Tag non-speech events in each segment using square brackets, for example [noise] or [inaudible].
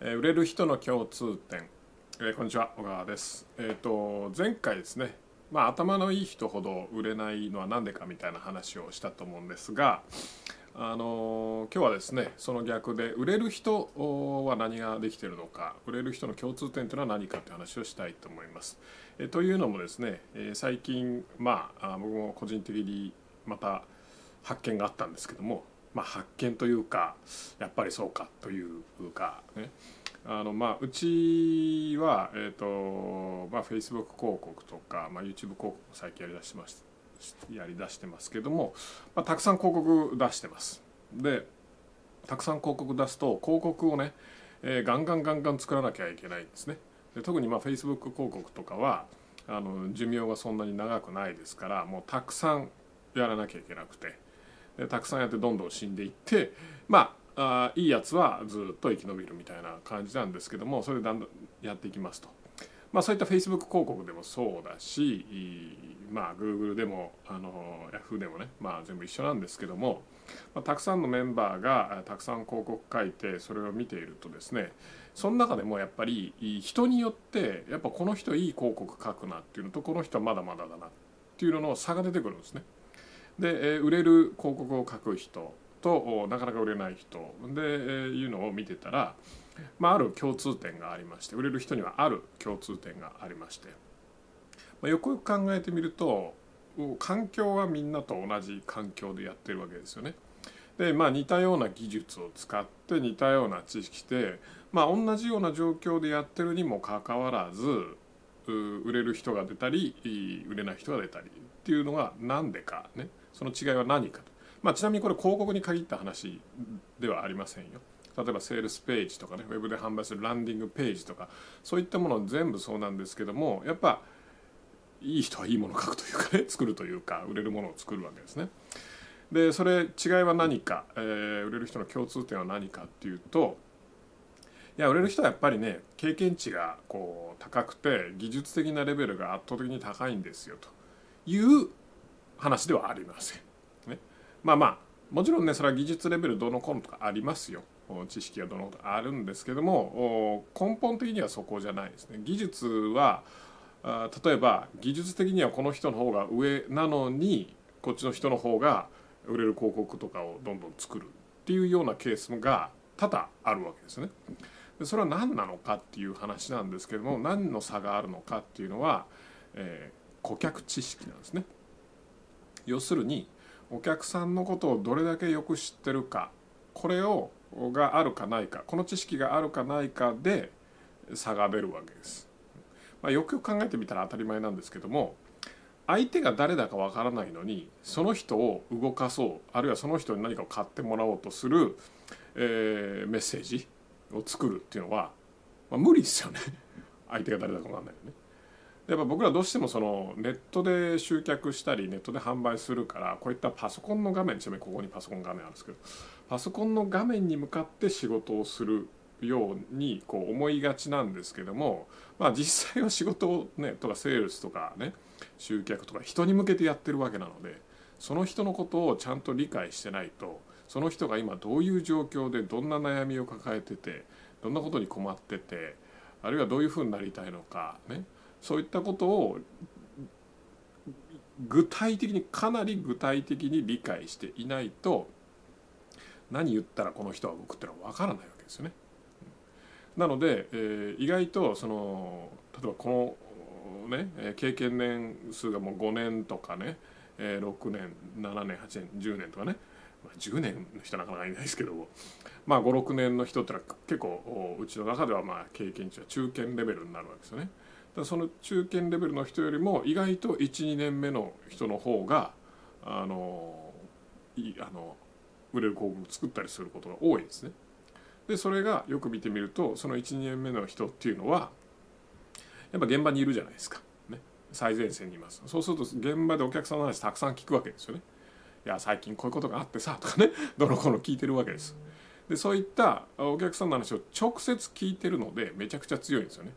え売れる人の共通点、えこんにちは小川ですえっ、と前回ですねまあ頭のいい人ほど売れないのは何でかみたいな話をしたと思うんですがあの今日はですねその逆で売れる人は何ができてるのか売れる人の共通点というのは何かという話をしたいと思います。えというのもですね、え最近まあ僕も個人的にまた発見があったんですけども、まあ、発見というかやっぱりそうかというかね。あのまあうちは、えーとまあ、Facebook 広告とか、まあ、YouTube 広告も最近やりだしてますやりだしてますけども、まあ、たくさん広告出してます。でたくさん広告出すと広告をね、えーガンガンガンガン作らなきゃいけないんですね。で特にまあ Facebook 広告とかはあの寿命がそんなに長くないですからもうたくさんやらなきゃいけなくて。たくさんやってどんどん死んでいってまあいいやつはずっと生き延びるみたいな感じなんですけどもそれでだんだんやっていきますと。まあ、そういった Facebook 広告でもそうだしまあ Google でもあの Yahoo でもね、まあ、全部一緒なんですけども、まあ、たくさんのメンバーがたくさん広告書いてそれを見ているとですねその中でもやっぱり人によってやっぱこの人いい広告書くなっていうのとこの人はまだまだだなっていうのの差が出てくるんですね。で、え売れる広告を書く人となかなか売れない人。で、えいうのを見てたら、まあ、ある共通点がありまして売れる人にはある共通点がありまして、まあ、よくよく考えてみると環境はみんなと同じ環境でやってるわけですよね。でまあ似たような技術を使って似たような知識でまあ同じような状況でやってるにもかかわらず売れる人が出たり売れない人が出たりっていうのが何でかね。その違いは何かと、まあ、ちなみにこれ広告に限った話ではありませんよ。例えばセールスページとかねウェブで販売するランディングページとかそういったもの全部そうなんですけどもやっぱいい人はいいものを書くというかね [laughs] 作るというか売れるものを作るわけですね。でそれ違いは何か、えー売れる人の共通点は何かっていうといや売れる人はやっぱりね経験値がこう高くて技術的なレベルが圧倒的に高いんですよという話ではありません。ね、まあまあもちろんねそれは技術レベルどのこうのとかありますよ知識がどのことあるんですけども根本的にはそこじゃないですね。技術は例えば技術的にはこの人の方が上なのにこっちの人の方が売れる広告とかをどんどん作るっていうようなケースが多々あるわけですね。それは何なのかっていう話なんですけども何の差があるのかっていうのは、えー顧客知識なんですね。要するにお客さんのことをどれだけよく知ってるかこれをがあるかないかこの知識があるかないかで差が出るわけです。まあ、よくよく考えてみたら当たり前なんですけども相手が誰だかわからないのにその人を動かそうあるいはその人に何かを買ってもらおうとする、えーメッセージを作るっていうのは、まあ、無理ですよね相手が誰だかわかんないよね。やっぱ僕らどうしてもそのネットで集客したりネットで販売するからこういったパソコンの画面ちなみにここにパソコン画面あるんですけどパソコンの画面に向かって仕事をするようにこう思いがちなんですけども、まあ、実際は仕事をねとかセールスとかね集客とか人に向けてやってるわけなのでその人のことをちゃんと理解してないとその人が今どういう状況でどんな悩みを抱えててどんなことに困っててあるいはどういうふうになりたいのかね。そういったことを具体的にかなり具体的に理解していないと何言ったらこの人は動くっていうのは分からないわけですよね。なので、えー意外とその例えばこのね経験年数がもう5年とかね、えー6年7年8年10年とかね、まあ、10年の人なかなかいないですけども、まあ、56年の人ってのは結構うちの中ではまあ経験値は中堅レベルになるわけですよね。その中堅レベルの人よりも意外と12年目の人の方があのいあの売れる広告を作ったりすることが多いですね。でそれがよく見てみるとその12年目の人っていうのはやっぱ現場にいるじゃないですか、ね、最前線にいますそうすると現場でお客さんの話たくさん聞くわけですよね。いや最近こういうことがあってさとかね [laughs] どの子の聞いてるわけです。でそういったお客さんの話を直接聞いてるのでめちゃくちゃ強いんですよね。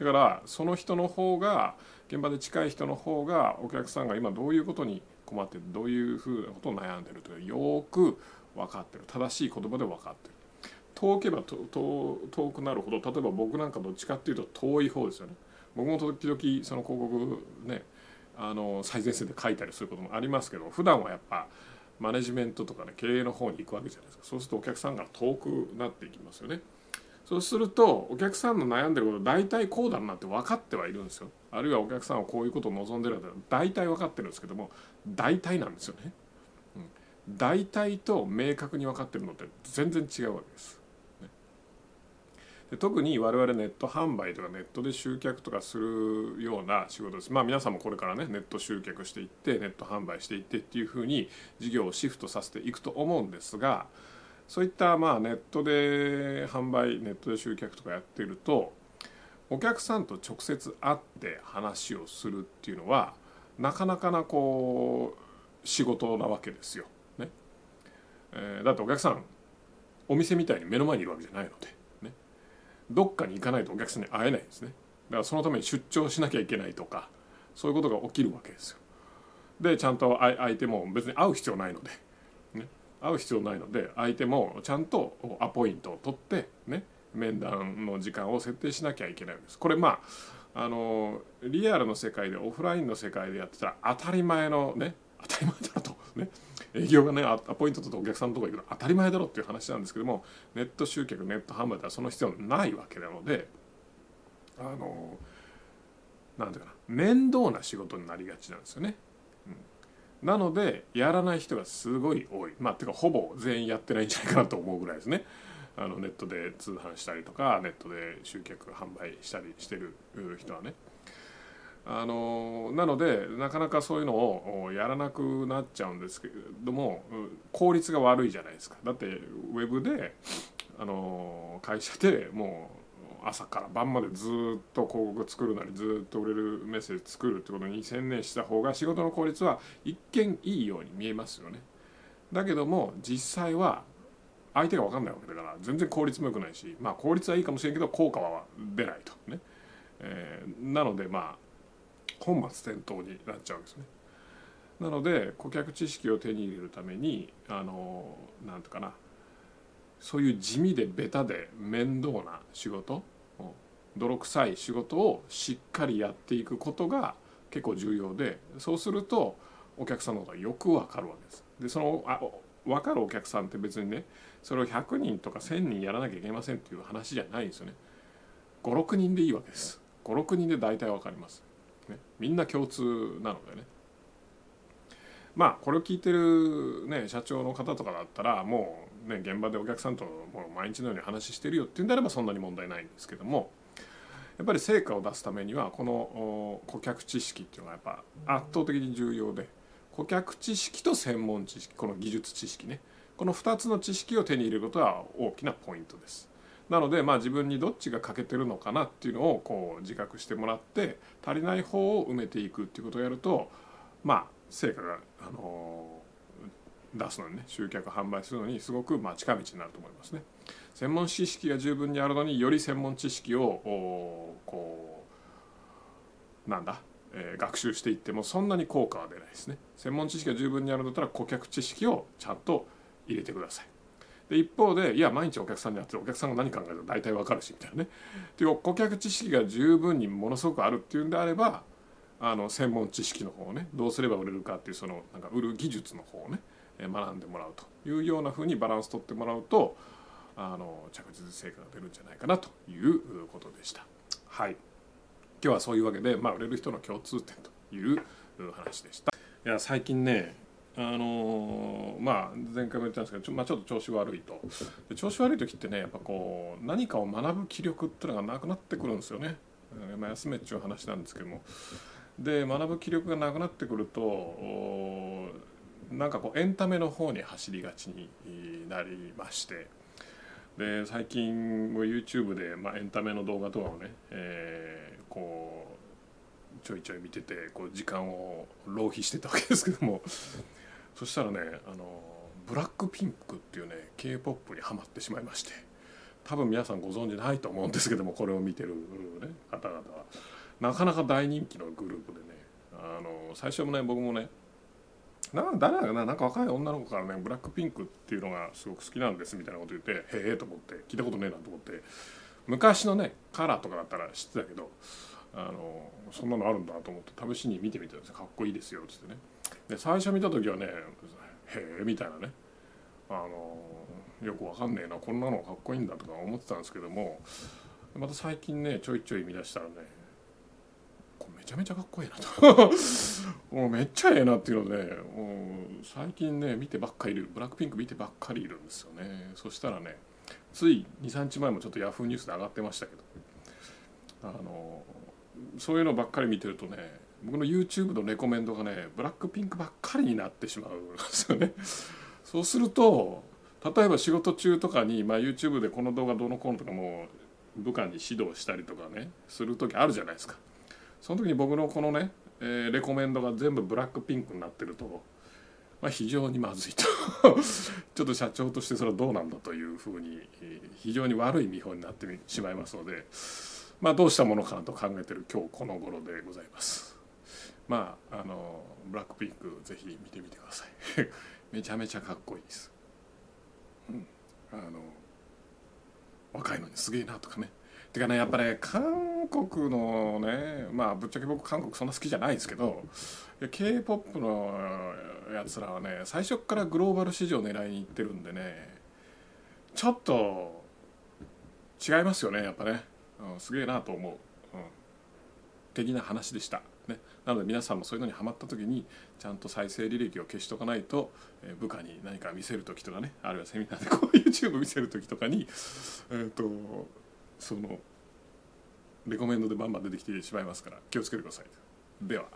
だからその人の方が現場で近い人の方がお客さんが今どういうことに困ってどういうふうなことを悩んでるというよく分かってる。正しい言葉で分かってる。遠ければ遠くなるほど例えば僕なんかどっちかっていうと遠い方ですよね。僕も時々その広告ねあの最前線で書いたりすることもありますけど普段はやっぱマネジメントとかね経営の方に行くわけじゃないですか。そうするとお客さんが遠くなっていきますよね。そうするとお客さんの悩んでること大体こうだなって分かってはいるんですよ。あるいはお客さんはこういうことを望んでるんだ大体分かってるんですけども大体なんですよね、うん、大体と明確に分かってるのって全然違うわけです。ね。で特に我々ネット販売とかネットで集客とかするような仕事です。まあ皆さんもこれからねネット集客していってネット販売していってっていうふうに事業をシフトさせていくと思うんですがそういったまあネットで販売ネットで集客とかやってるとお客さんと直接会って話をするっていうのはなかなかなこう仕事なわけですよ。ね。えー、だってお客さんお店みたいに目の前にいるわけじゃないので。ね。どっかに行かないとお客さんに会えないんですね。だからそのために出張しなきゃいけないとかそういうことが起きるわけですよ。でちゃんと相手も別に会う必要ないので、ね、会う必要ないので相手もちゃんとアポイントを取ってね面談の時間を設定しなきゃいけないんですこれまああのリアルの世界でオフラインの世界でやってたら当たり前のね当たり前だとね営業がねアポイントとお客さんのとこ行くの当たり前だろっていう話なんですけどもネット集客ネット販売ではその必要ないわけなのであのなんていうかな面倒な仕事になりがちなんですよね。うん、なのでやらない人がすごい多いまあてかほぼ全員やってないんじゃないかなと思うぐらいですね。あのネットで通販したりとかネットで集客販売したりしてる人はね。あのなのでなかなかそういうのをやらなくなっちゃうんですけれども効率が悪いじゃないですかだってウェブであの会社でもう朝から晩までずっと広告作るなりずっと売れるメッセージ作るってことに専念した方が仕事の効率は一見いいように見えますよねだけども実際は相手が分かんないわけだから全然効率も良くないしまあ効率はいいかもしれんけど効果は出ないとね、えー、なのでまあ本末転倒になっちゃうんですね。なので顧客知識を手に入れるためにあのなんていうかなそういう地味でベタで面倒な仕事泥臭い仕事をしっかりやっていくことが結構重要でそうするとお客さんのことがよくわかるわけです。でそのあ分かるお客さんって別にねそれを100人とか1,000人やらなきゃいけませんっていう話じゃないんですよね。56人でいいわけです。56人で大体分かります。ねみんな共通なのでねまあこれを聞いてる、ね、社長の方とかだったらもう、ね、現場でお客さんともう毎日のように話してるよっていうんであればそんなに問題ないんですけどもやっぱり成果を出すためにはこの顧客知識っていうのがやっぱ圧倒的に重要で顧客知識と専門知識この技術知識ねこの2つの知識を手に入れることは大きなポイントです。なのでまあ自分にどっちが欠けてるのかなっていうのをこう自覚してもらって足りない方を埋めていくっていうことをやるとまあ成果が、あの出すのにね集客販売するのにすごくまあ近道になると思いますね。専門知識が十分にあるのにより専門知識をこうなんだ、えー、学習していってもそんなに効果は出ないですね。専門知識が十分にあるんだったら顧客知識をちゃんと入れてください。で一方でいや毎日お客さんに会ってお客さんが何考えてるか大体わかるしみたいなねっていう顧客知識が十分にものすごくあるっていうんであればあの専門知識の方をねどうすれば売れるかっていうそのなんか売る技術の方をね学んでもらうというようなふうにバランス取ってもらうとあの着実に成果が出るんじゃないかなということでした。はい今日はそういうわけで、まあ、売れる人の共通点という話でした。いや最近ねあのまあ前回も言ったんですけどちょ,、まあ、ちょっと調子悪いと調子悪い時ってねやっぱこう何かを学ぶ気力っていうのがなくなってくるんですよね、まあ、休めっちゅう話なんですけどもで学ぶ気力がなくなってくるとなんかこうエンタメの方に走りがちになりましてで最近も YouTube で、まあ、エンタメの動画とかをね、えー、こうちょいちょい見ててこう時間を浪費してたわけですけども。[laughs] そしたらねあのブラックピンクっていうね k p o p にはまってしまいまして多分皆さんご存知ないと思うんですけどもこれを見てる、ね、方々は。なかなか大人気のグループでねあの最初もね僕もねな誰だかななんか若い女の子からねブラックピンクっていうのがすごく好きなんですみたいなこと言ってへえと思って聞いたことねえなと思って昔のねカラーとかだったら知ってたけどあのそんなのあるんだと思って試しに見てみたんですかっこいいですよっつってね。で最初見た時はねへえみたいなね。あのよくわかんねえなこんなのかっこいいんだとか思ってたんですけどもまた最近ねちょいちょい見出したらねめちゃめちゃかっこいいなと。[laughs] もうめっちゃええなっていうのでもう最近ね見てばっかりいるブラックピンク見てばっかりいるんですよね。そしたらねつい23日前もちょっとヤフーニュースで上がってましたけどあのそういうのばっかり見てるとね僕の YouTube のレコメンドがねブラックピンクばっかりになってしまうんですよね。そうすると例えば仕事中とかに、まあ、YouTube でこの動画どのこうのとかも部下に指導したりとかねする時あるじゃないですか。その時に僕のこのね、えー、レコメンドが全部ブラックピンクになってると、まあ、非常にまずいと。[laughs] ちょっと社長としてそれはどうなんだというふうに非常に悪い見本になってしまいますので、まあ、どうしたものかなと考えてる今日この頃でございます。まああのブラックピンクぜひ見てみてください。[laughs] めちゃめちゃかっこいいです、うん、あの若いのにすげえなとかね。てかねやっぱね韓国のねまあぶっちゃけ僕韓国そんな好きじゃないですけど k p o p のやつらはね最初からグローバル市場狙いに行ってるんでねちょっと違いますよねやっぱね、うん、すげえなと思う、うん、的な話でした。ね、なので皆さんもそういうのにハマった時にちゃんと再生履歴を消しとかないと、え部下に何か見せる時とかねあるいはセミナーでこう YouTube 見せる時とかに、えーと、そのレコメンドでバンバン出てきてしまいますから気をつけてくださいでは。